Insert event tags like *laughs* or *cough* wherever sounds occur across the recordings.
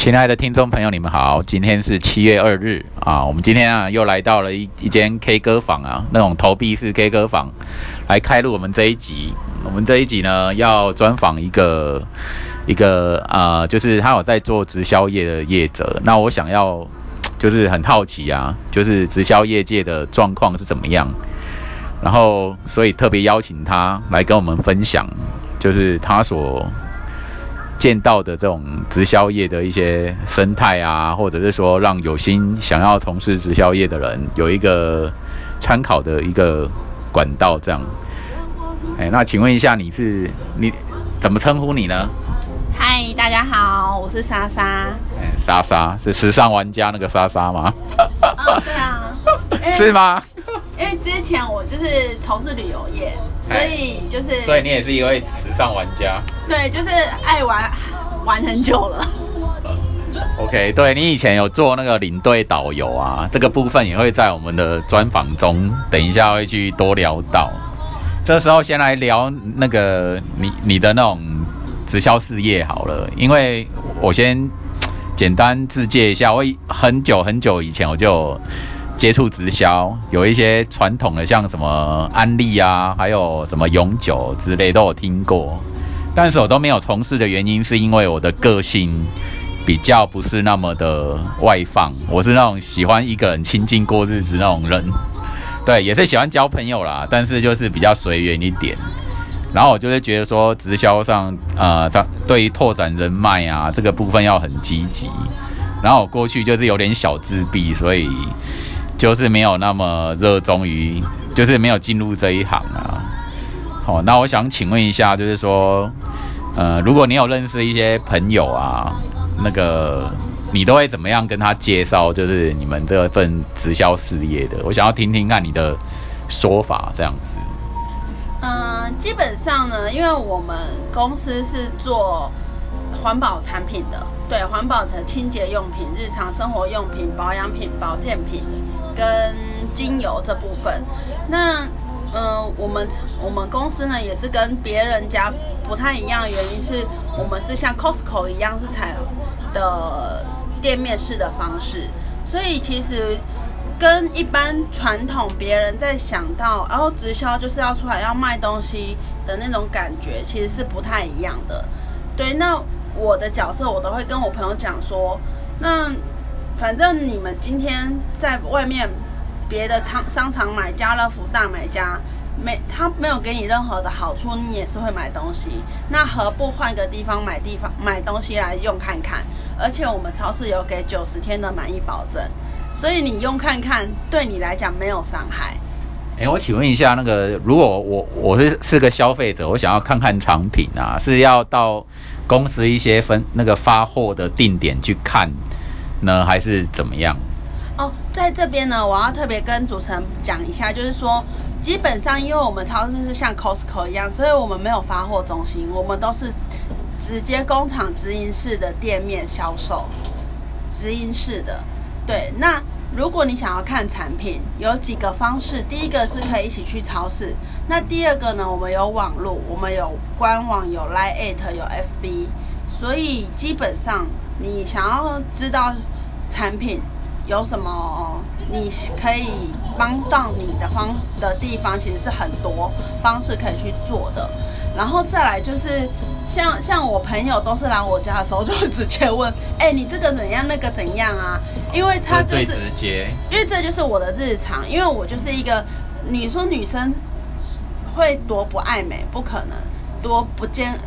亲爱的听众朋友，你们好，今天是七月二日啊，我们今天啊又来到了一一间 K 歌房啊，那种投币式 K 歌房，来开录我们这一集。我们这一集呢要专访一个一个啊，就是他有在做直销业的业者。那我想要就是很好奇啊，就是直销业界的状况是怎么样，然后所以特别邀请他来跟我们分享，就是他所。见到的这种直销业的一些生态啊，或者是说让有心想要从事直销业的人有一个参考的一个管道，这样。哎，那请问一下，你是你怎么称呼你呢？嗨，大家好，我是莎莎。哎，莎莎是时尚玩家那个莎莎吗？哦，对啊。*laughs* 是吗？因为之前我就是从事旅游业。所以就是，所以你也是一位时尚玩家。对，就是爱玩，玩很久了。OK，对你以前有做那个领队导游啊，这个部分也会在我们的专访中，等一下会去多聊到。这时候先来聊那个你你的那种直销事业好了，因为我先简单自介一下，我很久很久以前我就。接触直销有一些传统的，像什么安利啊，还有什么永久之类都有听过，但是我都没有从事的原因，是因为我的个性比较不是那么的外放，我是那种喜欢一个人清静过日子那种人，对，也是喜欢交朋友啦，但是就是比较随缘一点。然后我就会觉得说，直销上呃，对于拓展人脉啊这个部分要很积极。然后我过去就是有点小自闭，所以。就是没有那么热衷于，就是没有进入这一行啊。好，那我想请问一下，就是说，呃，如果你有认识一些朋友啊，那个你都会怎么样跟他介绍，就是你们这份直销事业的？我想要听听看你的说法，这样子。嗯，基本上呢，因为我们公司是做环保产品的，对，环保的清洁用品、日常生活用品、保养品、保健品。跟精油这部分，那嗯，我们我们公司呢也是跟别人家不太一样，原因是我们是像 Costco 一样是采的店面式的方式，所以其实跟一般传统别人在想到，然后直销就是要出来要卖东西的那种感觉，其实是不太一样的。对，那我的角色我都会跟我朋友讲说，那。反正你们今天在外面别的商商场买家乐福大买家，没他没有给你任何的好处，你也是会买东西。那何不换个地方买地方买东西来用看看？而且我们超市有给九十天的满意保证，所以你用看看，对你来讲没有伤害。哎，我请问一下，那个如果我我是是个消费者，我想要看看产品啊，是要到公司一些分那个发货的定点去看？呢，还是怎么样？哦，在这边呢，我要特别跟主持人讲一下，就是说，基本上因为我们超市是像 Costco 一样，所以我们没有发货中心，我们都是直接工厂直营式的店面销售，直营式的。对，那如果你想要看产品，有几个方式，第一个是可以一起去超市，那第二个呢，我们有网络，我们有官网，有 Line、有 FB，所以基本上。你想要知道产品有什么，你可以帮到你的方的地方，其实是很多方式可以去做的。然后再来就是，像像我朋友都是来我家的时候，就直接问：哎，你这个怎样，那个怎样啊？因为他就是直接，因为这就是我的日常。因为我就是一个，你说女生会多不爱美，不可能，多不健。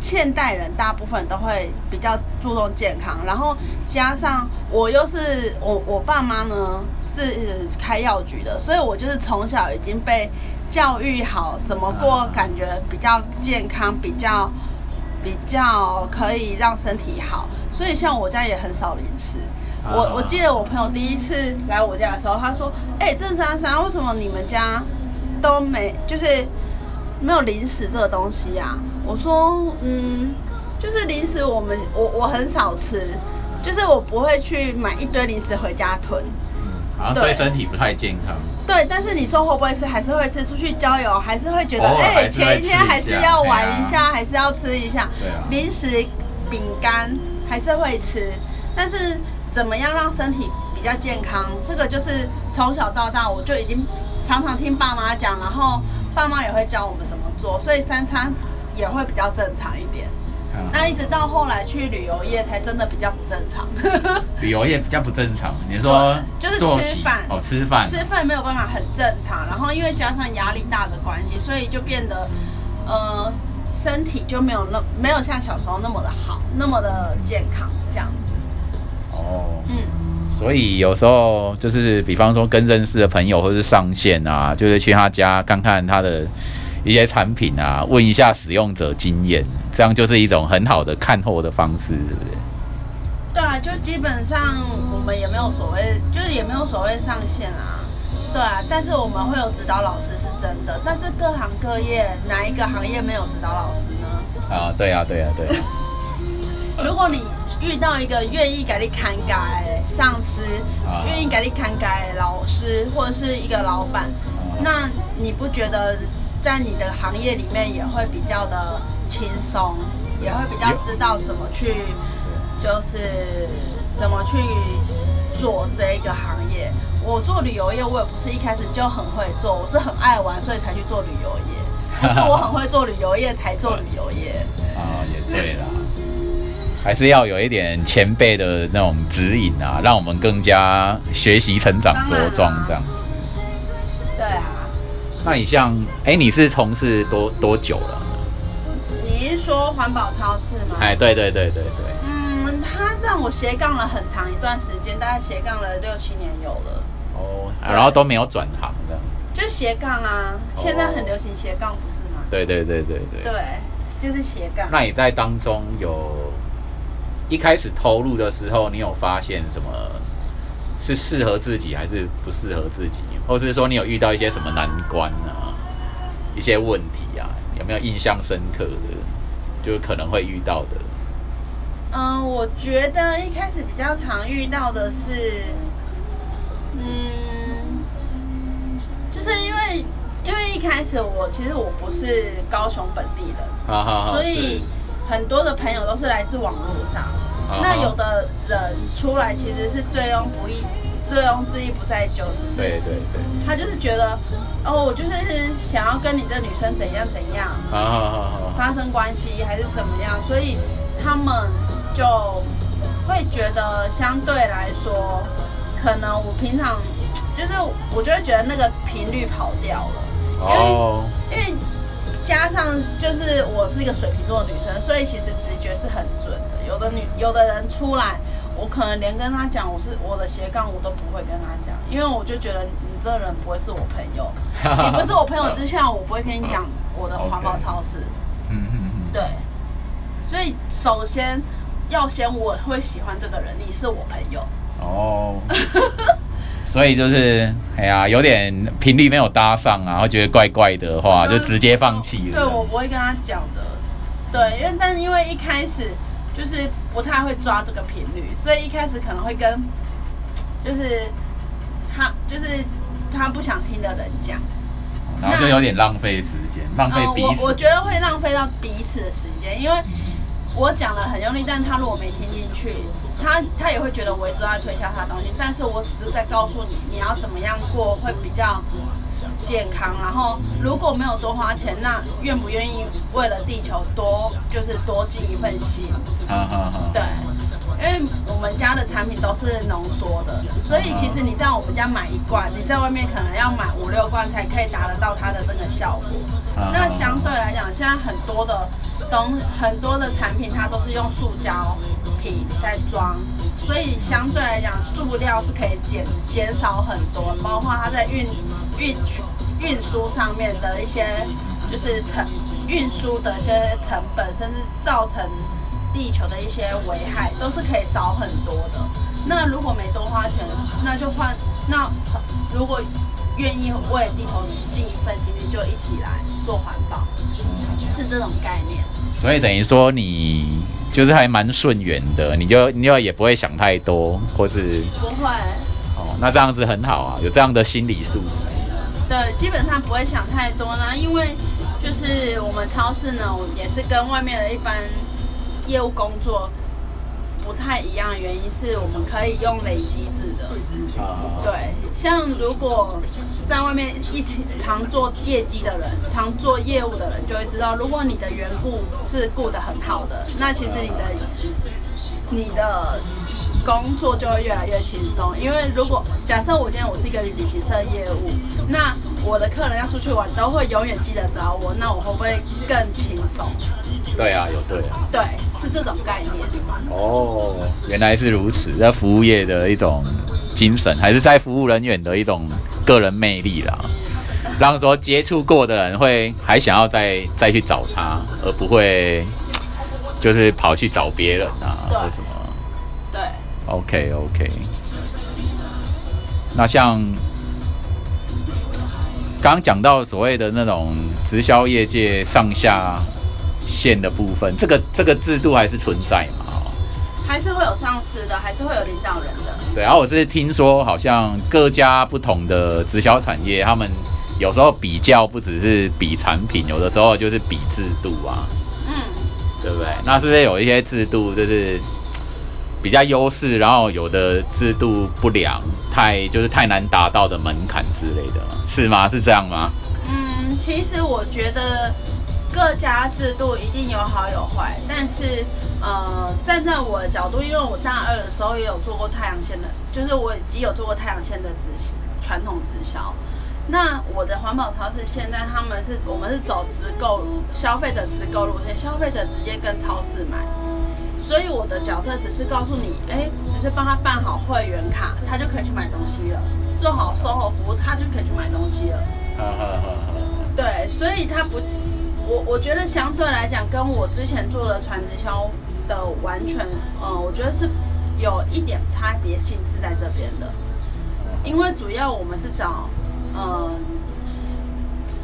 现代人大部分都会比较注重健康，然后加上我又是我我爸妈呢是开药局的，所以我就是从小已经被教育好怎么过，感觉比较健康，比较比较可以让身体好。所以像我家也很少零食。我我记得我朋友第一次来我家的时候，他说：“哎，郑珊珊，为什么你们家都没就是？”没有零食这个东西呀，我说，嗯，就是零食，我们我我很少吃，就是我不会去买一堆零食回家囤，嗯，好像对身体不太健康。对，但是你说会不会吃，还是会吃。出去郊游还是会觉得，哎，前一天还是要玩一下，还是要吃一下。对啊。零食、饼干还是会吃，但是怎么样让身体比较健康，这个就是从小到大我就已经常常听爸妈讲，然后爸妈也会教我们怎么做，所以三餐也会比较正常一点。那一直到后来去旅游业，才真的比较不正常。*laughs* 旅游业比较不正常，你说就是吃饭哦，吃饭吃饭没有办法很正常，然后因为加上压力大的关系，所以就变得呃身体就没有那没有像小时候那么的好，那么的健康这样子。哦，嗯，所以有时候就是比方说跟认识的朋友或是上线啊，就是去他家看看他的。一些产品啊，问一下使用者经验，这样就是一种很好的看货的方式，对不对？对啊，就基本上我们也没有所谓，就是也没有所谓上线啊，对啊。但是我们会有指导老师是真的，但是各行各业哪一个行业没有指导老师呢？啊，对啊，对啊，对。如果你遇到一个愿意给你看改上司，愿意给你看改老师，或者是一个老板，那你不觉得？在你的行业里面也会比较的轻松，也会比较知道怎么去，就是怎么去做这一个行业。我做旅游业，我也不是一开始就很会做，我是很爱玩，所以才去做旅游业。不是我很会做旅游业才做旅游业。啊，也对啦，还是要有一点前辈的那种指引啊，让我们更加学习、成长、茁壮这样。那你像，哎，你是从事多多久了？你是说环保超市吗？哎，对对对对对。嗯，他让我斜杠了很长一段时间，大概斜杠了六七年有了。哦，然后都没有转行的。就斜杠啊，现在很流行斜杠，不是吗？对对对对对。对，就是斜杠。那你在当中有一开始投入的时候，你有发现什么？是适合自己还是不适合自己？或是说你有遇到一些什么难关啊？一些问题啊？有没有印象深刻的？就可能会遇到的。嗯，我觉得一开始比较常遇到的是，嗯，就是因为因为一开始我其实我不是高雄本地人，所以很多的朋友都是来自网络上。那有的人出来其实是醉翁不意，醉翁之意不在酒，只是对对对，他就是觉得哦，我就是想要跟你这女生怎样怎样，发生关系还是怎么样，所以他们就会觉得相对来说，可能我平常就是我就会觉得那个频率跑掉了，哦，因为加上就是我是一个水瓶座的女生，所以其实直觉是很准的。有的女有的人出来，我可能连跟他讲我是我的斜杠，我都不会跟他讲，因为我就觉得你这人不会是我朋友，*laughs* 你不是我朋友之下，我不会跟你讲我的环保超市。嗯嗯嗯，对。所以首先要先我会喜欢这个人，你是我朋友。哦。所以就是哎呀，有点频率没有搭上啊，会觉得怪怪的话，就直接放弃了。对我不会跟他讲的。对，因为但是因为一开始。就是不太会抓这个频率，所以一开始可能会跟，就是他就是他不想听的人讲，然后就有点浪费时间，浪费彼此。我我觉得会浪费到彼此的时间，因为我讲的很用力，但他如果没听进去，他他也会觉得我一直在推销他东西，但是我只是在告诉你你要怎么样过会比较。健康，然后如果没有多花钱，那愿不愿意为了地球多就是多尽一份心？对，因为我们家的产品都是浓缩的，所以其实你在我们家买一罐，你在外面可能要买五六罐才可以达得到它的那个效果。那相对来讲，现在很多的东很多的产品，它都是用塑胶瓶在装，所以相对来讲，塑料是可以减减少很多，包括它在运运运输上面的一些，就是成运输的一些成本，甚至造成地球的一些危害，都是可以少很多的。那如果没多花钱，那就换那如果愿意为地球尽一份心力，就一起来做环保，是这种概念。所以等于说你就是还蛮顺缘的，你就你就也不会想太多，或是不会。哦，那这样子很好啊，有这样的心理素质。对，基本上不会想太多啦，因为就是我们超市呢，也是跟外面的一般业务工作不太一样的原因是我们可以用累积制的。啊，对，像如果在外面一起常做业绩的人，常做业务的人就会知道，如果你的缘故是顾得很好的，那其实你的你的工作就会越来越轻松。因为如果假设我今天我是一个旅行社业务，那我的客人要出去玩都会永远记得找我，那我会不会更轻松？对啊，有对啊。对，是这种概念。哦，原来是如此，在服务业的一种精神，还是在服务人员的一种个人魅力啦，让说接触过的人会还想要再再去找他，而不会就是跑去找别人啊，对或什么。对，OK OK，那像刚刚讲到所谓的那种直销业界上下线的部分，这个这个制度还是存在嘛？哦还是会有上司的，还是会有领导人的。对，然后我是听说，好像各家不同的直销产业，他们有时候比较不只是比产品，有的时候就是比制度啊，嗯，对不对？那是不是有一些制度就是比较优势，然后有的制度不良，太就是太难达到的门槛之类的，是吗？是这样吗？嗯，其实我觉得各家制度一定有好有坏，但是呃，站在我的角度，因为我大二的时候也有做过太阳线的，就是我已经有做过太阳线的直传统直销。那我的环保超市现在他们是我们是走直购消费者直购路线，消费者直接跟超市买。所以我的角色只是告诉你，哎，只是帮他办好会员卡，他就可以去买东西了；做好售后服务，他就可以去买东西了。对，所以他不，我我觉得相对来讲，跟我之前做的传直销的完全，呃，我觉得是有一点差别性是在这边的，因为主要我们是找，呃，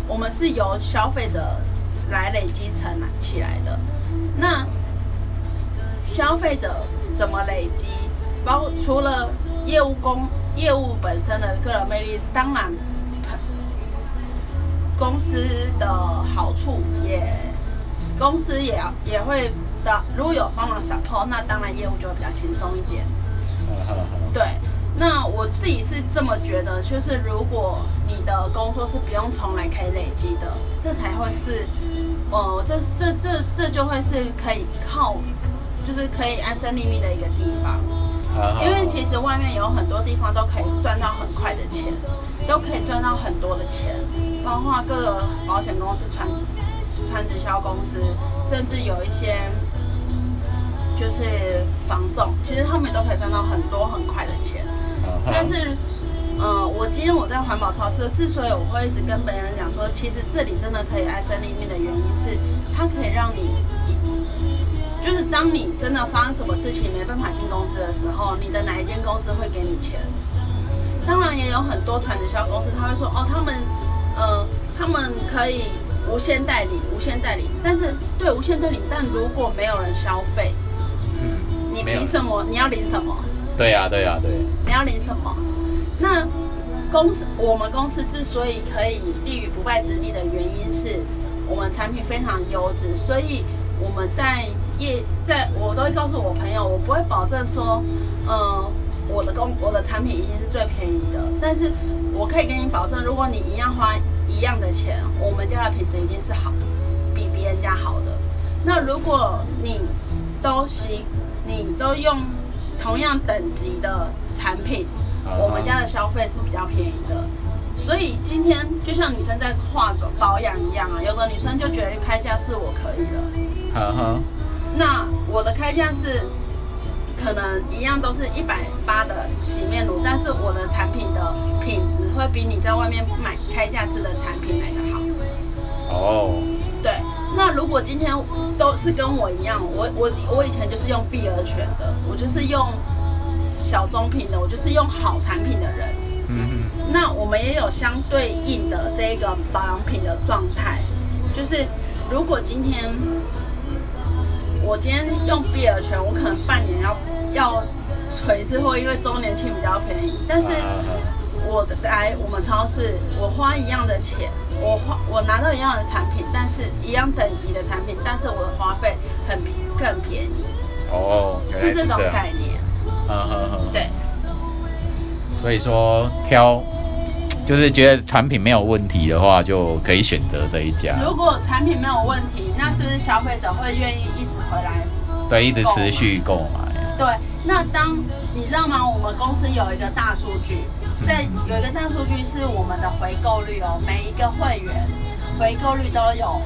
我们是由消费者来累积成起来的，那消费者怎么累积？包括除了业务工业务本身的个人魅力，当然公司的好处也，公司也要也会的。如果有帮忙 support，那当然业务就会比较轻松一点。*laughs* 对，那我自己是这么觉得，就是如果你的工作是不用从来可以累积的，这才会是，呃，这这这这就会是可以靠，就是可以安身立命的一个地方。因为其实外面有很多地方都可以赚到很快的钱，都可以赚到很多的钱，包括各个保险公司、传传直销公司，甚至有一些就是房仲，其实他们都可以赚到很多很快的钱。但是，呃，我今天我在环保超市，之所以我会一直跟别人讲说，其实这里真的可以安身立命的原因是，它可以让你，就是当你真的发生什么事情没办法进公司的时候，你的哪一间公司会给你钱？当然也有很多传直销公司，他会说，哦，他们，呃，他们可以无限代理，无限代理，但是对无限代理，但如果没有人消费，嗯你凭什么？你要领什么？对呀、对呀、对。你要领什么？那公司我们公司之所以可以立于不败之地的原因是，我们产品非常优质，所以我们在业在我都会告诉我朋友，我不会保证说，呃，我的工我的产品一定是最便宜的，但是我可以跟你保证，如果你一样花一样的钱，我们家的品质一定是好，比别人家好的。那如果你都行，你都用同样等级的产品，啊我们家的消费是比较便宜的。所以今天就像女生在化妆保养一样啊，有的女生就觉得开价是我可以的，呵呵那我的开价是可能一样都是一百八的洗面乳，但是我的产品的品质会比你在外面买开价式的产品来的好。哦，对，那如果今天都是跟我一样，我我我以前就是用碧尔泉的，我就是用小棕瓶的，我就是用好产品的人。嗯那我们也有相对应的这个保养品的状态，就是如果今天我今天用碧尔泉，我可能半年要要锤一次货，因为周年庆比较便宜，但是。我来我们超市，我花一样的钱，我花我拿到一样的产品，但是一样等级的产品，但是我的花费很更便宜。哼，哦，是这种概念。对，所以说挑，就是觉得产品没有问题的话，就可以选择这一家。如果产品没有问题，那是不是消费者会愿意回来？对，一直持续购买。对，那当你知道吗？我们公司有一个大数据，在有一个大数据是我们的回购率哦，每一个会员回购率都有，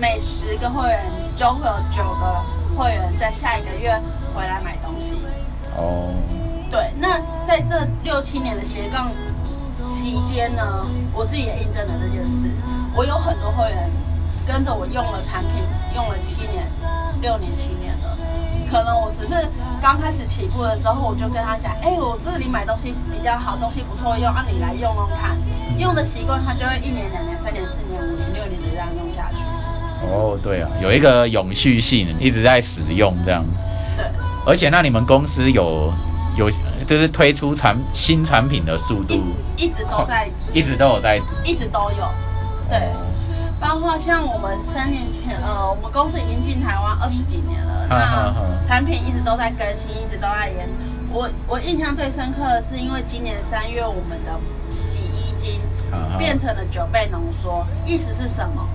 每十个会员就会有九个会员在下一个月回来买东西。哦，对，那在这六七年的斜杠期间呢，我自己也印证了这件事。我有很多会员跟着我用了产品，用了七年、六年、七年了。可能我只是刚开始起步的时候，我就跟他讲，哎、我这里买东西比较好，东西不错用，让、你来用用看。用的习惯，他就会一年、两年、三年、四年、五年、六年的这样用下去。哦，对啊，有一个永续性，一直在使用这样。对，而且那你们公司有有就是推出产新产品的速度，一一直都在，一直都有在。一直都有。对。包括像我们三年前，呃，我们公司已经进台湾二十几年了，那产品一直都在更新，一直都在研。我我印象最深刻的是，因为今年三月我们的洗衣精变成了九倍浓缩，意思是什么？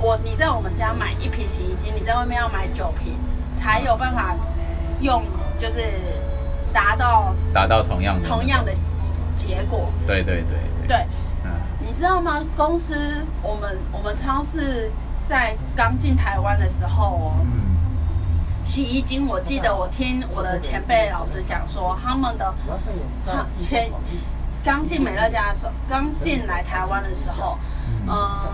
我你在我们家买一瓶洗衣精，你在外面要买九瓶，才有办法用，就是达到达到同样的同样的结果。对对对对，你知道吗？公司我们我们超市在刚进台湾的时候哦，嗯，洗衣精，我记得我听我的前辈老师讲说，他们的他前刚进美乐家的时候，刚进来台湾的时候，嗯，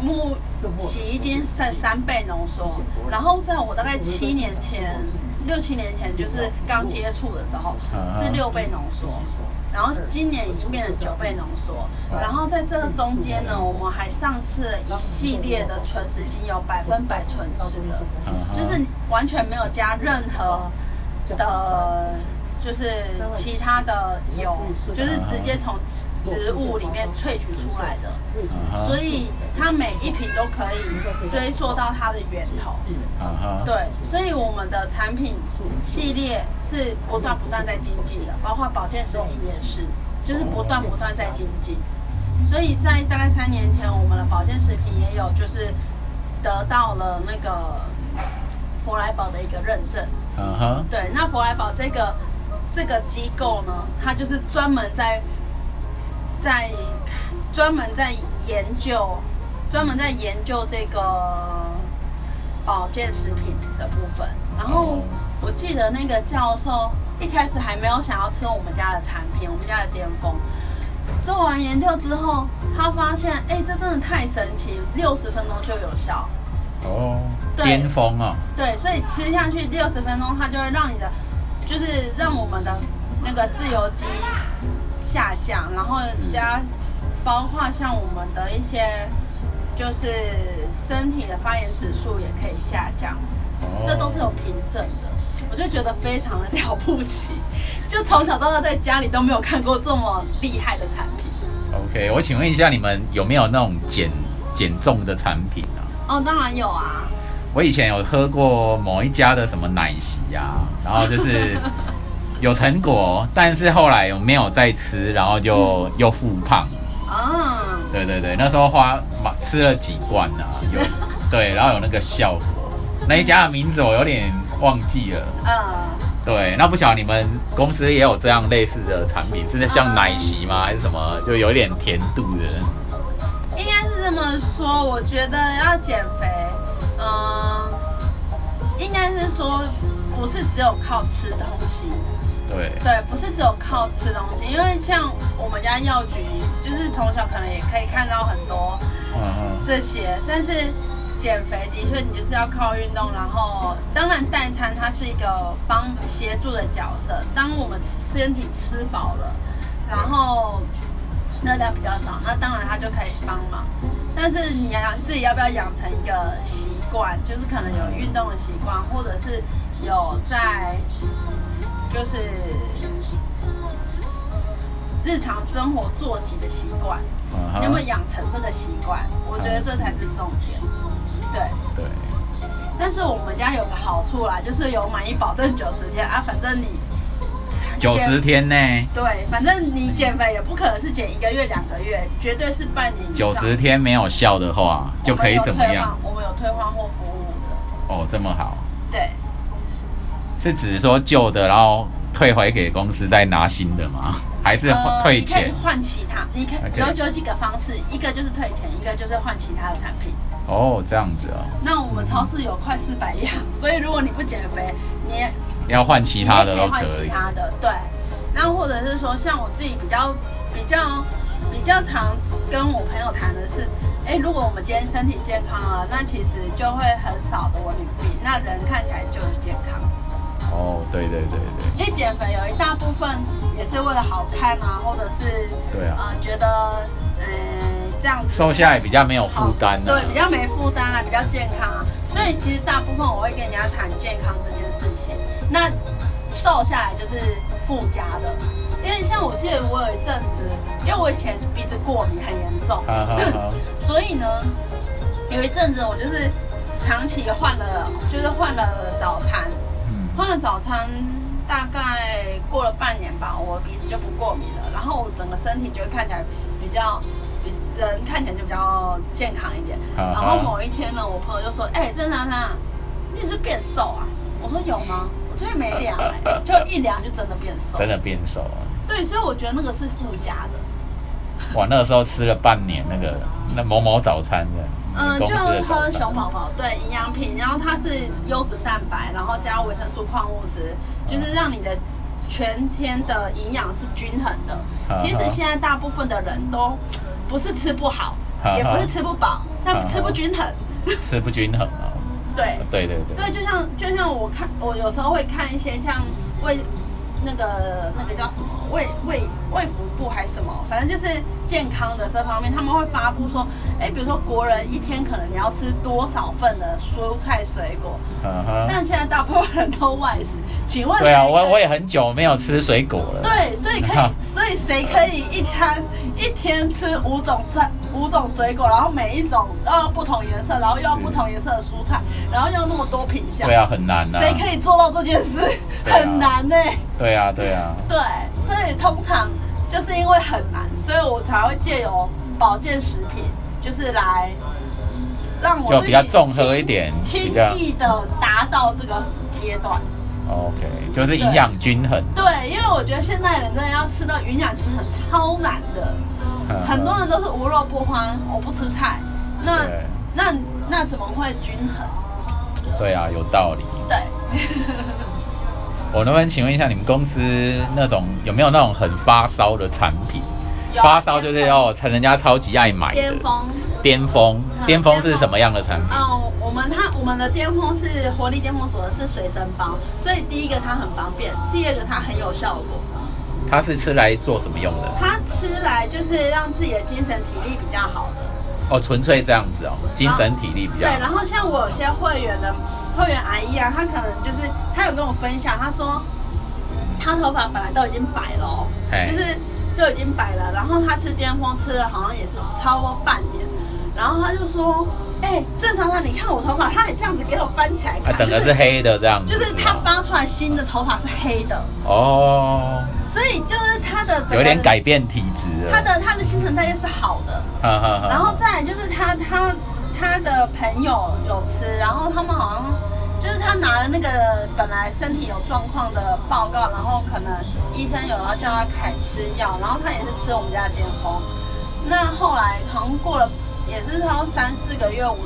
木洗衣精是三倍浓缩，然后在我大概七年前、六七年前，就是刚接触的时候是六倍浓缩。然后今年已经变成九倍浓缩，然后在这个中间呢，我们还上市了一系列的纯植精油，百分百纯植的，就是完全没有加任何的，就是其他的油，就是直接从植物里面萃取出来的，所以它每一瓶都可以追溯到它的源头。对，所以我们的产品系列是不断不断在精进的，包括保健食品也是，就是不断不断在精进。所以在大概三年前，我们的保健食品也有就是得到了那个佛莱宝的一个认证。对，那佛莱宝这个这个机构呢，它就是专门在在专门在研究，专门在研究这个保健食品的部分。然后我记得那个教授一开始还没有想要吃我们家的产品，我们家的巅峰。做完研究之后，他发现，哎、这真的太神奇，六十分钟就有效。哦，巅峰啊，对，所以吃下去六十分钟，它就会让你的，就是让我们的那个自由基下降，然后加包括像我们的一些就是身体的发炎指数也可以下降，哦这都是有凭证的。我就觉得非常的了不起，*laughs* 就从小到大在家里都没有看过这么厉害的产品。OK，我请问一下，你们有没有那种减减重的产品啊？哦，当然有啊，我以前有喝过某一家的什么奶昔啊，然后就是有成果，但是后来我没有再吃，然后就又复胖。啊，对对对，那时候花买吃了几罐啊，有 *laughs* 对，然后有那个效果。那一家的名字我有点忘记了。嗯，对，那不晓得你们公司也有这样类似的产品，是像奶昔吗？还是什么？就有一点甜度的？应该是这么说，我觉得要减肥，嗯、应该是说不是只有靠吃东西，对，对，不是只有靠吃东西，因为像我们家药局，就是从小可能也可以看到很多这些，但是减肥的确你就是要靠运动，然后当然代餐它是一个帮协助的角色，当我们身体吃饱了，然后热量比较少，那当然它就可以帮忙。但是你要自己要不要养成一个习惯，就是可能有运动的习惯，或者是有在就是日常生活作息的习惯，有没有，养成这个习惯？我觉得这才是重点。对，对，但是我们家有个好处啦，就是有满意保证九十天啊，反正你九十天内？对，反正你减肥也不可能是减一个月、两个月，绝对是半年以上。九十天没有效的话，就可以怎么样？我们有退换货服务的。哦，这么好。对。是指说旧的，然后退回给公司再拿新的吗？还是退钱？可以换其他，你可有有几个方式，一个就是退钱，一个就是换其他的产品。哦，这样子哦。那我们超市有快四百样，所以如果你不减肥，你要换其他的都可以。换其他的，对。那或者是说，像我自己比较比较比较常跟我朋友谈的是，哎，如果我们今天身体健康了，那其实就会很少的文明病，那人看起来就是健康。哦，对对对对。因为减肥有一大部分也是为了好看啊，或者是对啊，呃，觉得嗯这样子瘦下来比较没有负担对，比较没负担啊，比较健康啊。所以其实大部分我会跟人家谈健康这件事情。那瘦下来就是附加的，因为像我记得我有一阵子，因为我以前鼻子过敏很严重，*clears throat* 所以呢，有一阵子我就是长期换了，就是换了早餐，换了早餐，大概过了半年吧，我鼻子就不过敏了，然后我整个身体就会看起来比较，比人看起来就比较健康一点。然后某一天呢，我朋友就说：“哎，郑珊珊，你是不是变瘦啊？”我说：“有吗？”我最近没量哎，就一量就真的变瘦，真的变瘦啊！对，所以我觉得那个是附加的。哇，那个时候吃了半年那个那某某早餐的，嗯，就喝熊宝宝对营养品，然后它是优质蛋白，然后加维生素、矿物质，就是让你的全天的营养是均衡的。其实现在大部分的人都不是吃不好，也不是吃不饱，但吃不均衡，吃不均衡啊。*laughs* 对对对对，对，就像就像我看，我有时候会看一些像胃那个那个叫什么胃胃胃腹部还是什么，反正就是健康的这方面，他们会发布说，哎，比如说国人一天可能你要吃多少份的蔬菜水果，嗯哼，但现在大部分人都外食，请问？对啊，我我也很久没有吃水果了。对，所以可以，所以谁可以一餐一天吃五种菜？五种水果，然后每一种要不同颜色，然后又要不同颜色的蔬菜，然后要那么多品相。对啊，很难呐。谁可以做到这件事？很难呢。对啊，对啊。对，所以通常就是因为很难，所以我才会借由保健食品，就是来让我就比较综合一点，轻易的达到这个阶段。OK，就是营养均衡。对，因为我觉得现在人真的要吃到营养均衡超难的。很多人都是无肉不欢，我不吃菜，那那那怎么会均衡？对啊，有道理。对。我能不能请问一下，你们公司那种有没有那种很发烧的产品？发烧就是要人家超级爱买的。巅峰。巅峰，巅峰是什么样的产品？哦，我们它我们的巅峰是活力巅峰组的是随身包，所以第一个它很方便，第二个它很有效果。它是吃来做什么用的？它吃来就是让自己的精神体力比较好的。哦，纯粹这样子哦，精神体力比较。对，然后像我有些会员的会员阿姨啊，她可能就是她有跟我分享，她说她头发本来都已经白了，就是都已经白了，然后她吃巅峰吃了好像也是超过半年，然后她就说。哎，正常上你看我头发，它也这样子给我翻起来，它整个是黑的这样子，就是它发出来新的头发是黑的哦，所以就是他的有点改变体质，他的他的新陈代谢是好的，然后再来就是他他他的朋友有吃，然后他们好像就是他拿了那个本来身体有状况的报告，然后可能医生有要叫他开吃药，然后他也是吃我们家的巅峰，那后来好像过了。也是说三四个月，我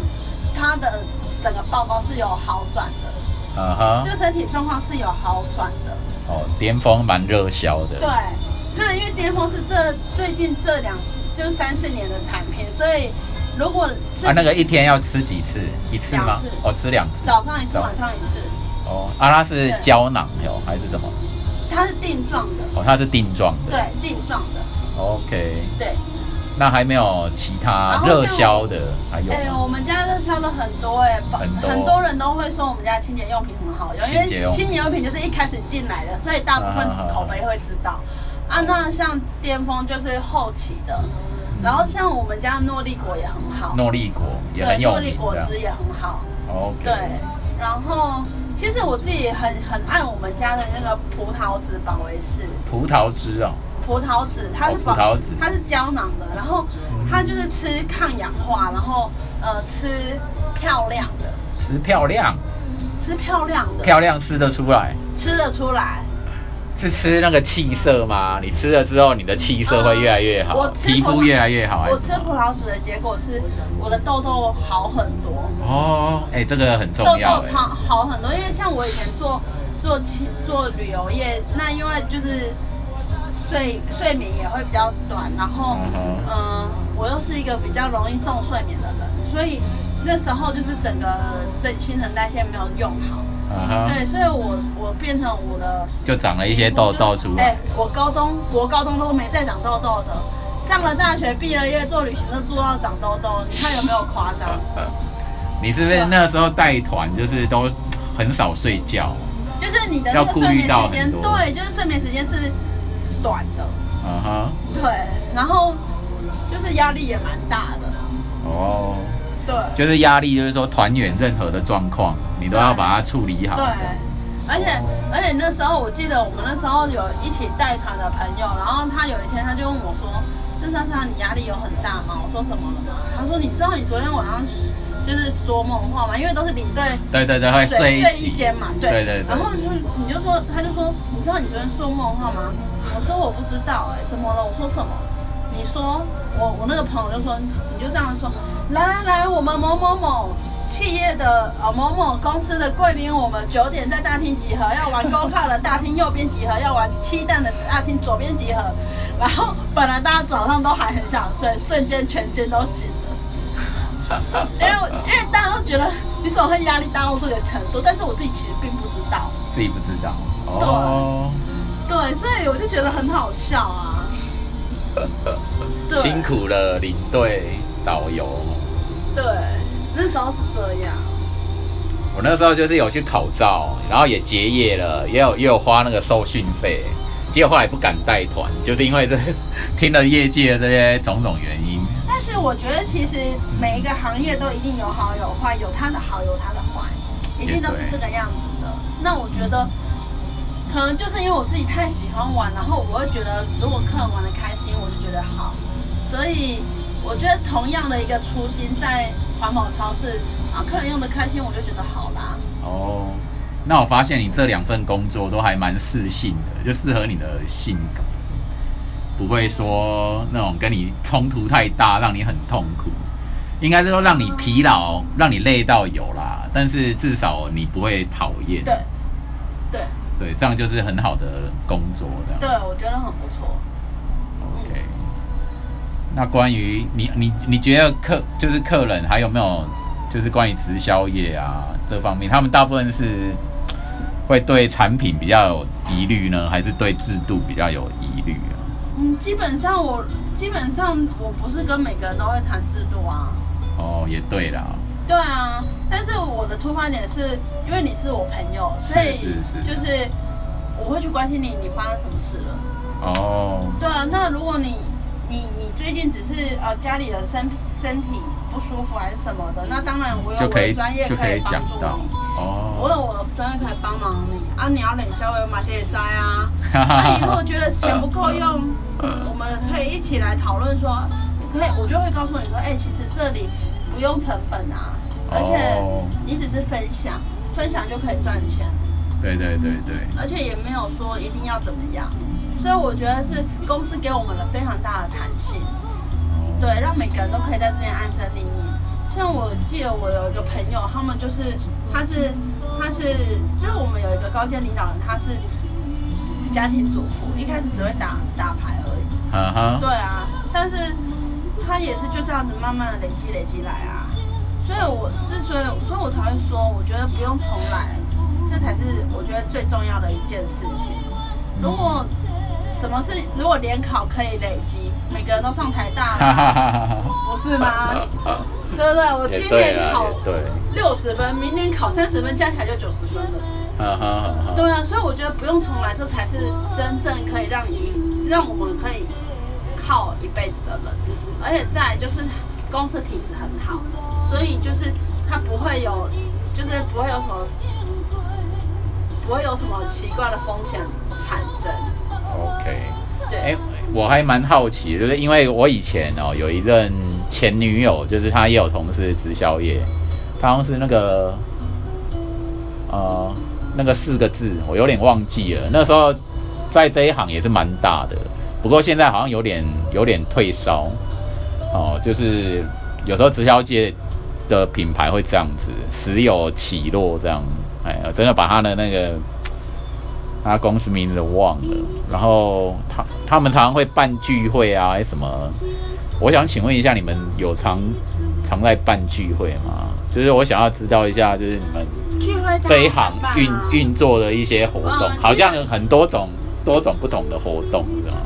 他的整个报告是有好转的，啊哈，就身体状况是有好转的。哦，巅峰蛮热销的。对，那因为巅峰是这最近这两就三四年的产品，所以如果啊那个一天要吃几次？一次吗？哦，吃两次，早上一次，晚上一次。哦，啊，它是胶囊哟还是什么？它是定状的。哦，它是定状的。对，定状的。OK。对。那还没有其他热销的，还有？哎，我们家热销的很多哎，很多很多人都会说我们家清洁用品很好用，因为清洁用品就是一开始进来的，所以大部分口碑会知道。啊，那像巅峰就是后期的，然后像我们家诺丽果也很好，诺丽果也很有诺丽果汁也很好。OK。对，然后其实我自己很很爱我们家的那个葡萄籽保维士，葡萄汁哦，葡萄籽它是哦葡萄籽。它是胶囊的，然后它就是吃抗氧化，然后呃吃漂亮的，吃漂亮，吃漂亮的，漂亮吃得出来，吃得出来。是吃那个气色吗？你吃了之后，你的气色会越来越好，皮肤越来越好，我吃葡萄籽的结果是我的痘痘好很多，哦，哎、这个很重要哎，痘超好很多，因为像我以前做做其做旅游业，那因为就是睡睡眠也会比较短，然后嗯我又是一个比较容易重睡眠的人，所以那时候就是整个新新陈代谢没有用好，对，所以我我变成我的就长了一些痘痘出哎、来。我高中国高中都没再长痘痘的，上了大学毕了业做旅行社做到长痘痘，你看有没有夸张？*laughs* 你是不是那时候带团就是都很少睡觉？就是你的那要顾虑个睡眠时间，到很多对，就是睡眠时间是短的，嗯哼，对，然后就是压力也蛮大的，哦，对，就是压力，就是说团员任何的状况，你都要把它处理好。对，而且而且那时候我记得我们那时候有一起带团的朋友，然后他有一天他就问我说：“郑珊珊，你压力有很大吗？”我说：“怎么了嘛？”他说：“你知道你昨天晚上就是说梦话嘛？因为都是领队对对对，会睡一睡一间嘛，对对对对然后就你就说，他就说，你知道你昨天说梦话吗？我说我不知道、哎，怎么了？我说什么？你说我我那个朋友就说，你就这样说，来来来，我们某某某企业的呃某某公司的贵宾，我们九点在大厅集合，要玩 Go Kart 的大厅右边集合，要玩七蛋的大厅左边集合。然后本来大家早上都还很想睡，瞬间全间都醒了。*laughs* 因为因为大家都觉得你怎么会压力大到这个程度，但是我自己其实并不知道。自己不知道。哦，对，所以我就觉得很好笑啊。*laughs* 对辛苦了领队导游。对，那时候是这样。我那时候就是有去考照，然后也结业了，也有也有花那个受训费，结果后来不敢带团，就是因为这 *laughs* 听了业界的这些种种原因。但是我觉得其实每一个行业都一定有好有坏，有它的好，有它的坏，一定都是这个样子的。那我觉得，可能就是因为我自己太喜欢玩，然后我会觉得如果客人玩的开心，我就觉得好。所以我觉得同样的一个初心，在环保超市啊，客人用的开心，我就觉得好啦。哦，那我发现你这两份工作都还蛮适性的，就适合你的性格，不会说那种跟你冲突太大，让你很痛苦。应该是说让你疲劳，让你累到有啦，但是至少你不会讨厌。对，对，对，这样就是很好的工作这样。对，我觉得很不错。OK，那关于你你你觉得客就是客人还有没有就是关于直销业啊这方面，他们大部分是会对产品比较有疑虑呢，还是对制度比较有疑虑啊？嗯，基本上我基本上我不是跟每个人都会谈制度啊。哦，也对啦，对啊，但是我的出发点是因为你是我朋友，所以就是我会去关心你，你发生什么事了。哦，对啊，那如果你你你最近只是呃家里的身身体不舒服还是什么的，那当然我有我的专业可以帮助讲到。你。我哦，有我的专业可以帮忙你。啊！你要冷消有马些塞啊！*laughs* 那啊，你如果觉得钱不够用，*laughs* 我们可以一起来讨论说，可以，我就会告诉你说，哎、其实这里不用成本啊，而且哦你只是分享，分享就可以赚钱，对对对对，而且也没有说一定要怎么样，所以我觉得是公司给我们了非常大的弹性，哦，对，让每个人都可以在这边安身立命。像我记得我有一个朋友，他们就是他是他是就是我们有一个高阶领导人，他是家庭主妇，一开始只会打打牌而已。啊哈，对啊，但是他也是就这样子慢慢的累积累积来啊。所以我之所以，所以我才会说，我觉得不用重来，这才是我觉得最重要的一件事情。如果什么是如果联考可以累积，每个人都上台大不是吗？*laughs* 对不对？我今，年考，六十分，明年考三十分，加起来就九十分了。哈哈哈哈，对啊，所以我觉得不用重来，这才是真正可以让你让我们可以靠一辈子的人。而且再来就是公司体质很好，所以就是他不会会有，就是不会有什么，不会有什么奇怪的风险产生。OK，对，哎、我还蛮好奇，就是因为我以前哦有一任前女友，就是她也有从事直销业，她好像是那个呃那个四个字，我有点忘记了。那时候在这一行也是蛮大的，不过现在好像有点有点退烧哦，就是有时候直销界的品牌会这样子，时有起落这样。哎，我真的把他的那个他公司名字忘了。然后他他们常常会办聚会啊，什么？我想请问一下，你们有常常在办聚会吗？就是我想要知道一下，就是你们聚会这一行运运运作的一些活动，嗯好像有很多种多种不同的活动，是吗？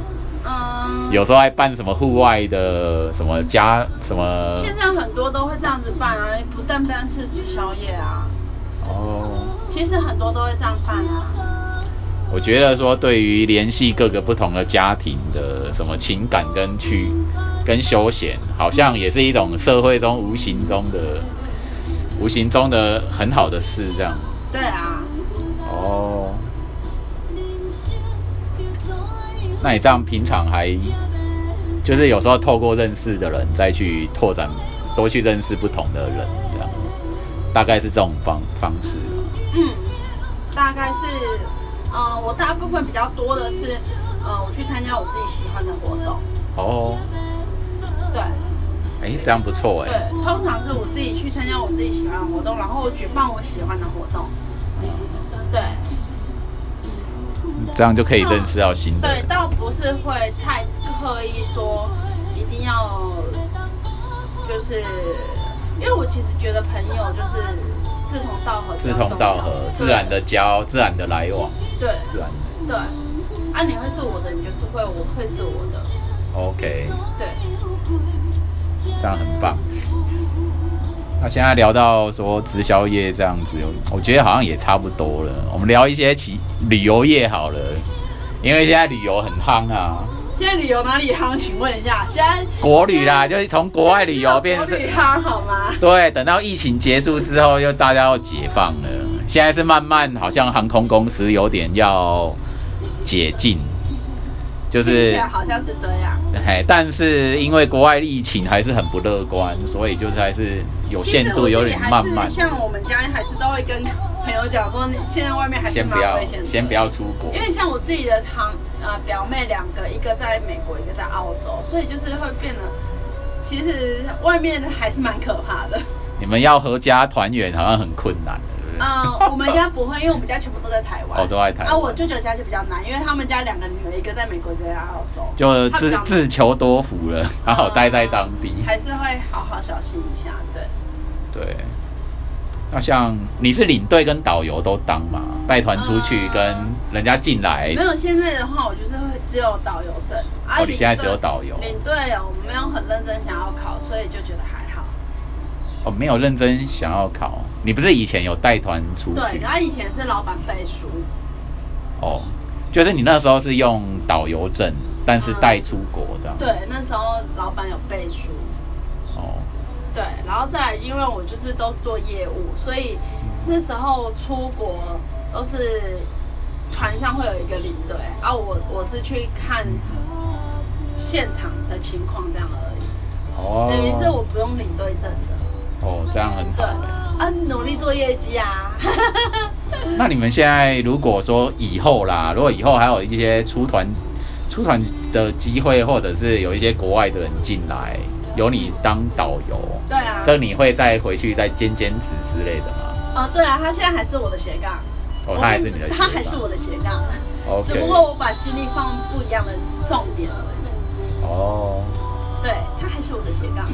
嗯，有时候还办什么户外的什么家什么现在很多都会这样子办啊，不单单是吃宵夜啊，哦。其实很多都会这样办啊。我觉得说，对于联系各个不同的家庭的什么情感跟去跟休闲，好像也是一种社会中无形中的、无形中的很好的事，这样。对啊，哦，那你这样平常还就是有时候透过认识的人再去拓展，多去认识不同的人，这样，大概是这种方方式。嗯，大概是，呃，我大部分比较多的是，呃，我去参加我自己喜欢的活动。哦，对哎，这样不错哎。对，通常是我自己去参加我自己喜欢的活动，然后我举办我喜欢的活动。对这样就可以认识到新的对，倒不是会太刻意说一定要，就是，因为我其实觉得朋友就是志同道合，志同道合，自然的交，自然的来往，对自然的。对，啊，你会是我的，你就是会，我会是我的，OK，对。这样很棒。那现在聊到说直销业这样子，我觉得好像也差不多了。我们聊一些其旅游业好了，因为现在旅游很夯啊，现在旅游哪里夯？请问一下，现在国旅啦，就是从国外旅游变成国旅夯好吗？对，等到疫情结束之后，又大家要解放了。现在是慢慢，好像航空公司有点要解禁，就是好像是这样。嘿，但是因为国外疫情还是很不乐观，所以就是还是有限度，有点慢慢。像我们家还是都会跟朋友讲说，现在外面还是先不要蛮危险，的。先不要出国因。为像我自己的堂呃表妹两个，一个在美国，一个在澳洲，所以就是会变得，其实外面还是蛮可怕的。*laughs* 你们要合家团圆，好像很困难，对不对？嗯，我们家不会，因为我们家全部都在台湾。哦，都在台啊，我，舅舅家就比较难，因为他们家两个女儿，一个在美国，一个在澳洲，就自自求多福了，好好待在当地。还是会好好小心一下。对，对。那像你是领队跟导游都当嘛，带团出去嗯跟人家进来没，有现在的话，我就是会只有导游证。啊哦，你现在只有导游，领队哦，我没有很认真想要考，所以就觉得还好。哦，没有认真想要考。你不是以前有带团出对，去？他以前是老板背书，哦，就是你那时候是用导游证，但是带出国这样。对，那时候老板有背书。哦，对，然后再，因为我就是都做业务，所以那时候出国都是团上会有一个领队啊，我我是去看现场的情况这样而已，哦，等于是我不用领队证的。哦，这样很对好欸。啊，努力做业绩啊。那你们现在如果说以后啦，如果以后还有一些出团出团的机会，或者是有一些国外的人进来，由你当导游，对啊，这你会再回去再兼兼职之类的吗？哦对啊，他现在还是我的斜杠。哦，他还是你的斜杠他还是我的斜杠，只不过我把心力放不一样的重点而已。哦。对，他还是我的斜杠。*laughs*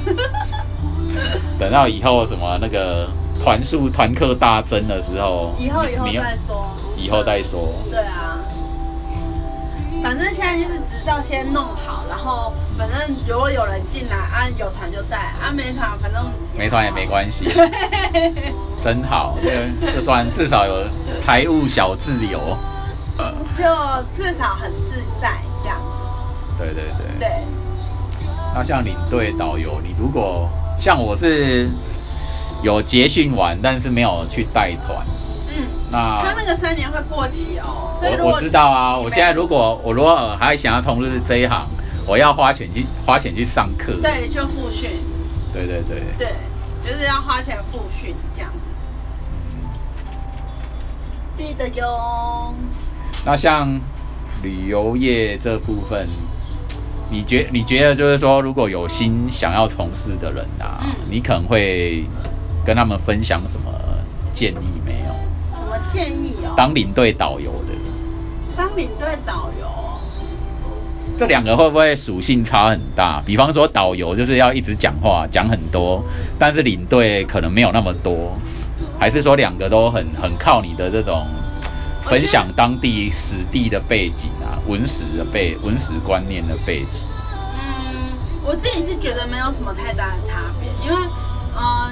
*laughs* 等到以后什么那个团数团课大增的时候，以后以后再说。以后再说。对啊，反正现在就是执照先弄好，然后反正如果有人进来，啊有团就带，啊没团反正没团也没关系，*laughs* 真好，这个就算至少有财务小自由。就至少很自在这样子。对对对。对，那像领队导游，你如果像我是有结训完，但是没有去带团。嗯，那他那个三年会过期哦，所以我我知道啊，我现在如果我如果呃还想要从事这一行，我要花钱去花钱去上课。对就复训，对对对对，就是要花钱复训这样子。对的哟。那像旅游业这部分，你觉你觉得就是说，如果有心想要从事的人啊，嗯你可能会跟他们分享什么建议建议哦？当领队导游的当领队导游哦，这两个会不会属性差很大？比方说导游就是要一直讲话，讲很多，但是领队可能没有那么多，还是说两个都很很靠你的这种分享当地史地的背景啊，文史的背文史观念的背景？嗯，我自己是觉得没有什么太大的差别，因为，呃，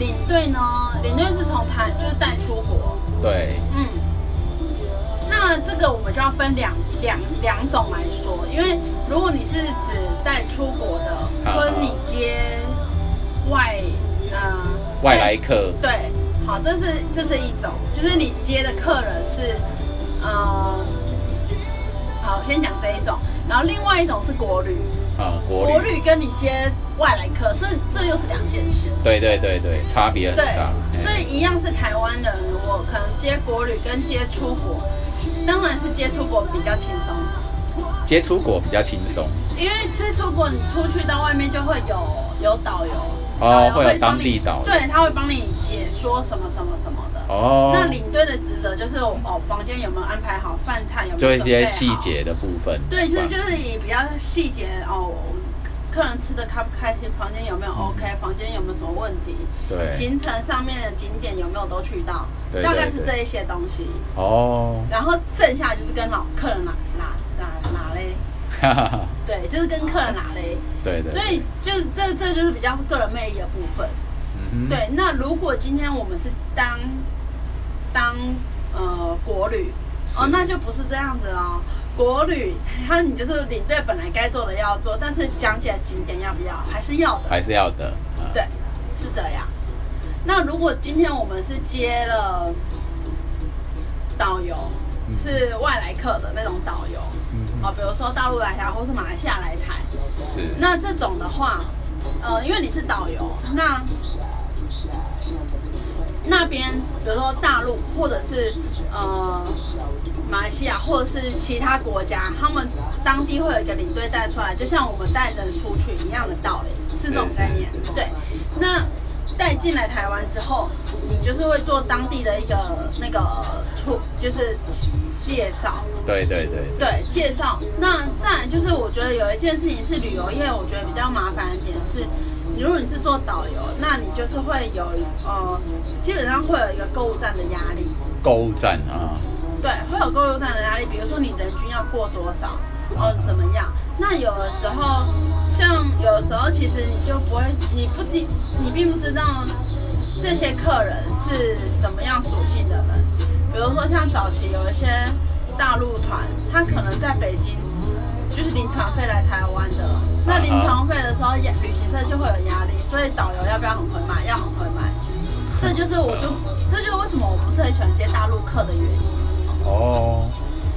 领队呢，领队是从台就是带出国，对，嗯，那这个我们就要分两两两种来说，因为如果你是指带出国的，啊或者你接外呃外来客。对，好，这是这是一种，就是你接的客人是，呃，好，先讲这一种，然后另外一种是国旅，啊，国国旅，跟你接外来客，这这又是两件事。对对对对，差别很大。，所以一样是台湾人，我可能接国旅跟接出国，当然是接出国比较轻松，接出国比较轻松，因为接出国你出去到外面就会有有导游，哦会有当地导游对，他会帮你解说什么什么什么的。哦，那领队的职责就是哦，房间有没有安排好，饭菜有没就一些细。节的部分。对，就是就是以比较细节哦，客人吃的开不开心，房间有没有 OK，房间有没有什么问题，对，行程上面的景点有没有都去到，对大概是这一些东西。哦，然后剩下就是跟老客人拿拿拿拿嘞，*laughs* 对，就是跟客人拿嘞。对对，所以就是这这就是比较个人魅力的部分。嗯哼，对，那如果今天我们是当当呃国旅哦，那就不是这样子喽。国旅，他你就是领队本来该做的要做，但是讲解景点要不要还是要的。还是要的。啊对，是这样。那如果今天我们是接了导游，嗯是外来客的那种导游，嗯哦，比如说大陆来台或是马来西亚来台，那这种的话，呃，因为你是导游，那那边比如说大陆或者是呃马来西亚或者是其他国家，他们当地会有一个领队带出来，就像我们带人出去一样的道理，是这种概念。对，那带进来台湾之后，你就是会做当地的一个那个出，就是介绍。对对对，对，介绍。那再来就是，我觉得有一件事情是旅游业，我觉得比较麻烦一点是，如果你是做导游，那你就是会有呃，基本上会有一个购物站的压力。购物站啊，对，会有购物站的压力，比如说你人均要过多少，哦，怎么样？那有的时候，像有的时候，其实你就不会，你不知，你并不知道这些客人是什么样属性的人。比如说像早期有一些大陆团，他可能在北京就是领团费来台湾的，那领团费的时候，旅行社就会有压力，所以导游要不要很会卖？要很会卖。这就是我就这就是为什么我不是很喜欢接大陆客的原因。哦，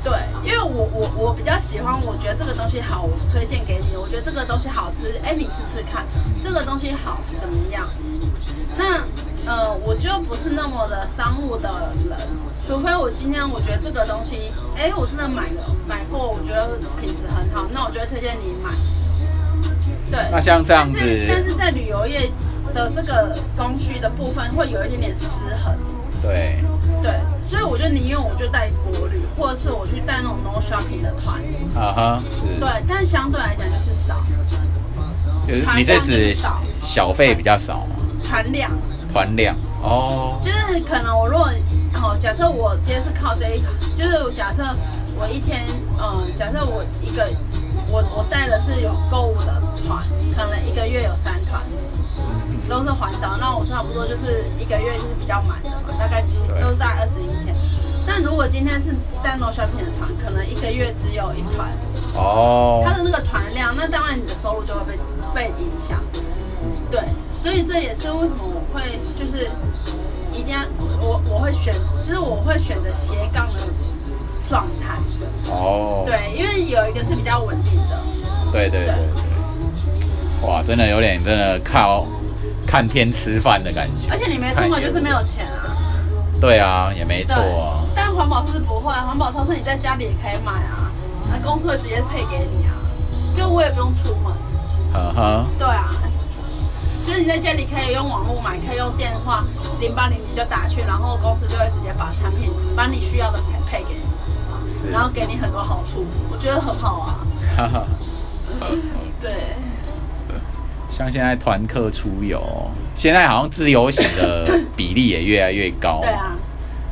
对，因为我我我比较喜欢，我觉得这个东西好，我推荐给你。我觉得这个东西好吃，哎，你吃吃看，这个东西好怎么样？那呃，我就不是那么的商务的人，除非我今天我觉得这个东西，哎，我真的买了买过，我觉得品质很好，那我就会推荐你买。对，那像这样但是但，是在旅游业的这个供需的部分，会有一点点失衡。对，对，所以我就宁愿我就带国旅，或者是我去带那种 no shopping 的团，啊哈，是，对，但相对来讲就是少就是你是指少小费比较少吗？团量，团量哦，就是可能我如果哦，假设我今天是靠这一，就是假设我一天，嗯，假设我一个我我带的是有购物的团，可能一个月有三团。都是环岛，那我差不多就是一个月就是比较满的嘛，大概都是大概二十一天。但如果今天是在 no shopping 的团，可能一个月只有一团，哦它，的那个团量，那当然你的收入就会被被影响。对，所以这也是为什么我会就是一定要我我会选，就是我会选择斜杠的状态。哦，对，因为有一个是比较稳定的。对对对对，哇，真的有点真的靠看天吃饭的感觉。而且你没出门就是没有钱啊。对啊，也没错啊。但环保超市不会，环保超市你在家里也可以买啊，那公司会直接配给你啊，就我也不用出门。呵呵。对啊，就是你在家里可以用网络买，可以用电话零八零零就打去，然后公司就会直接把产品把你需要的配配给你，然后给你很多好处，我觉得很好啊。哈哈。*laughs* 对。像现在团客出游，现在好像自由行的比例也越来越高。对啊。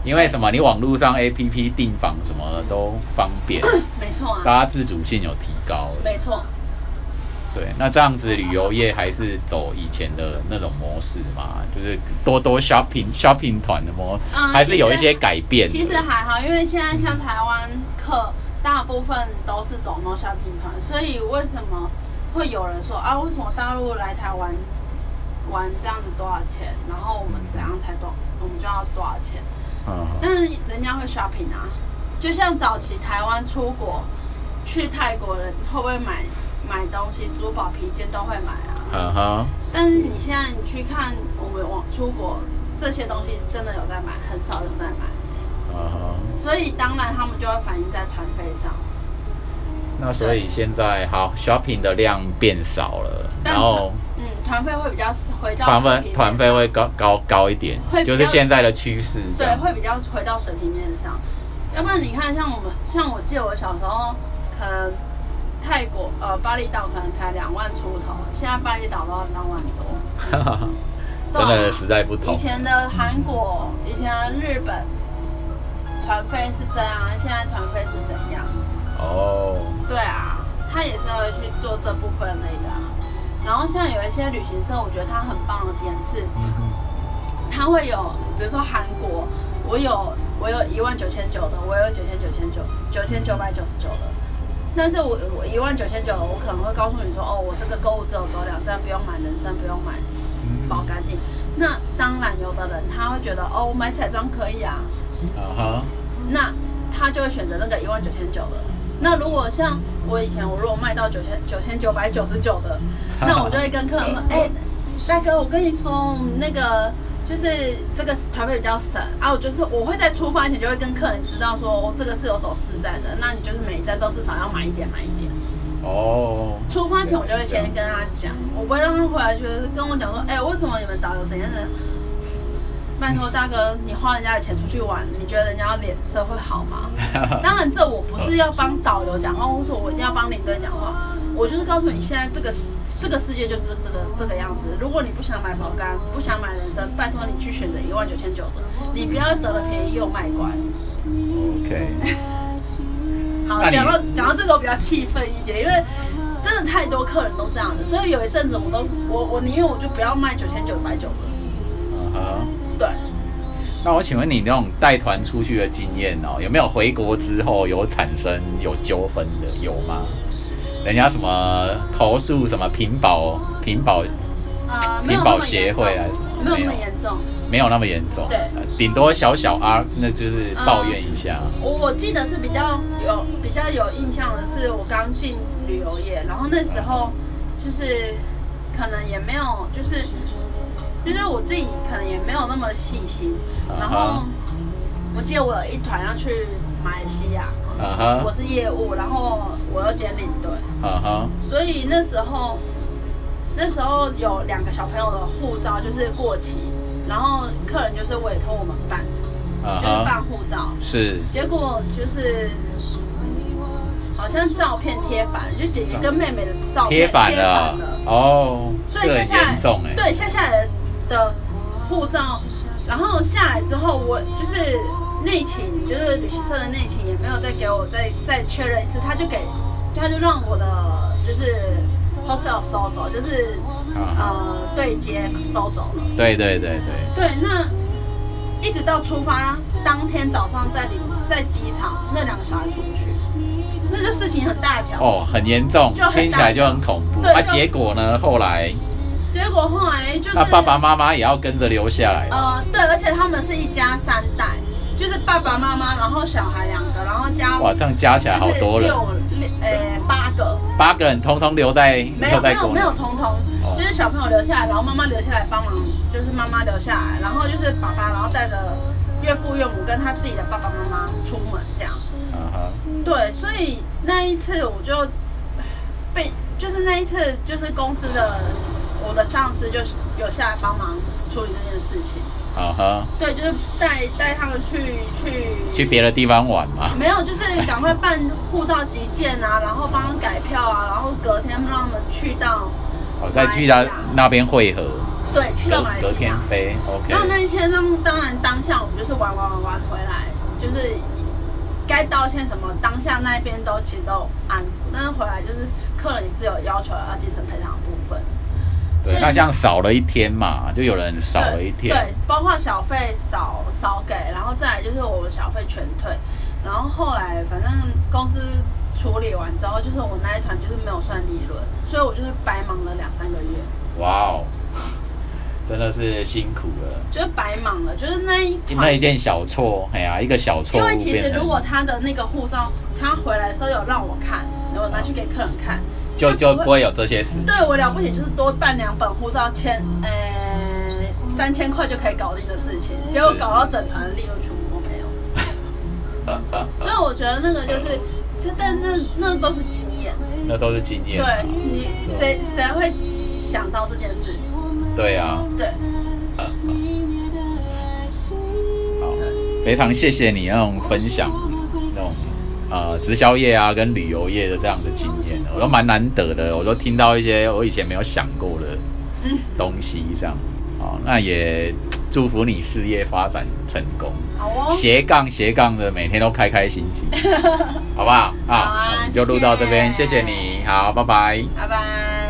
因为什么？你网络上 A P P 订房什么的都方便。没错啊。大家自主性有提高。没错。对，那这样子旅游业还是走以前的那种模式嘛？就是多多 shopping shopping 团的模，还是有一些改变。其实还好，因为现在像台湾客大部分都是走 no shopping 团，所以为什么会有人说啊？为什么大陆来台湾玩这样子多少钱？然后我们怎样才多，我们就要多少钱？嗯。但是人家会 shopping 啊，就像早期台湾出国去泰国人会不会买？买东西，珠宝、皮件都会买啊。嗯哼。但是你现在你去看我们往出国，这些东西真的有在买，很少有在买。嗯哼。所以当然他们就会反映在团费上。那所以现在好，shopping 的量变少了，然后嗯，团费会比较回到团费团费会高高高一点，就是现在的趋势。对，会比较回到水平面上。要不然你看，像我们，像我记得我小时候可能。泰国呃，巴厘岛可能才两万出头，现在巴厘岛都要三万多，*laughs* 真的实在不同。以前的韩国，以前的日本团费是这样，现在团费是怎样？哦，对啊，他也是会去做这部分类的。啊然后像有一些旅行社，我觉得它很棒的点是，它会有，比如说韩国，我有我有一万九千九的，我有九千九千九，九千九百九十九的。但是我我一万九千九的，我可能会告诉你说，哦，我这个购物只有走两站，不用买人参，不用买保肝定。那当然，有的人他会觉得，哦，我买彩妆可以啊，啊哈，那他就会选择那个一万九千九的。那如果像我以前，我如果卖到九千九千九百九十九的，*laughs* 那我就会跟客人说，哎，大哥，我跟你说，那个。就是这个团费比较省啊，我就是我会在出发前就会跟客人知道说，这个是有走四站的，那你就是每一站都至少要买一点买一点。哦。出发前我就会先跟他讲，我不会让他回来就是跟我讲说，哎，为什么你们导游怎样的？拜托大哥，你花人家的钱出去玩，你觉得人家脸色会好吗？*laughs* 当然，这我不是要帮导游讲话，或者说我一定要帮领队讲话。我就是告诉你，现在这个这个世界就是这个这个样子。如果你不想买保肝，不想买人参，拜托你去选择一万九千九的，你不要得了便宜又卖乖。*laughs* OK。*laughs* 好，讲到讲到这个我比较气愤一点，因为真的太多客人都这样子，所以有一阵子我都我我宁愿我就不要卖九千九百九的。嗯哼。对。那我请问你那种带团出去的经验哦，有没有回国之后有产生有纠纷的？有吗？人家什么投诉什么屏保屏保，啊，屏保协会还是什么？没有那么严重，没有那么严重，对，顶多小小啊，那就是抱怨一下。我我记得是比较有比较有印象的是，我刚进旅游业，然后那时候就是可能也没有，就是就是我自己可能也没有那么细心，然后我记得我有一团要去马来西亚。我是业务，然后我又兼领队，所以那时候那时候有两个小朋友的护照就是过期，然后客人就是委托我们办，就是办护照，是，结果就是好像照片贴反，就姐姐跟妹妹的照片贴反了，哦，所以下来对下下来的护照，然后下来之后我就是。内勤就是旅行社的内勤也没有再给我再再确认一次，他就给他就让我的就是 hostel 收走，就是呃对接收走了。对对对对。对，那一直到出发当天早上在里在机场，那两个小孩出不去，那就事情很大条哦，很严重，听起来就很恐怖。啊，结果呢，后来结果后来就是那爸爸妈妈也要跟着留下来。呃，对，而且他们是一家三代，就是爸爸妈妈，然后小孩两个，然后加哇，这样加起来好多人，六六呃八个，八个人通通留在没有没有没有。通通，哦就是小朋友留下来，然后妈妈留下来帮忙，就是妈妈留下来，然后就是爸爸，然后带着岳父岳母跟他自己的爸爸妈妈出门这样。对，所以那一次我就被，就是那一次就是公司的我的上司就是有下来帮忙处理这件事情。啊哈，对，就是带带他们去去去别的地方玩嘛。没有，就是赶快办护照急件啊，*laughs* 然后帮他们改票啊，然后隔天让他们去到好，再去到那边汇合，对去到隔隔天马来西亚。飞。OK 然。后那一天当当然当下我们就是玩玩玩玩回来，就是该道歉什么，当下那边都其实都有安抚，但是回来就是客人也是有要求要精神赔偿的部分。对，那像少了一天嘛，就有人少了一天。对，包括小费少少给，然后再来就是我们小费全退，然后后来反正公司处理完之后，就是我那一团就是没有算利润，所以我就是白忙了两三个月，哇哦，*laughs* 真的是辛苦了。就是白忙了，就是那一那一件小错，哎呀，一个小错误因为其实如果他的那个护照，他回来的时候有让我看，然后拿去给客人看，就就不会有这些事情。对我了不起就是多办两本护照，千呃三千块就可以搞定的事情，结果搞到整团的利润全部都没有。*laughs* 所以我觉得那个就是，其实但那那都是经验，那都是经验对。你谁谁会想到这件事？对啊，对，*laughs* 好，非常谢谢你那种分享，那种呃直销业啊跟旅游业的这样的经验，我都蛮难得的，我都听到一些我以前没有想过的嗯东西，这样。哦，那也祝福你事业发展成功，好哦，斜杠斜杠的每天都开开心心，*laughs* 好不好？好啊那我们就录到这边，谢谢谢谢你，好，拜拜。拜拜。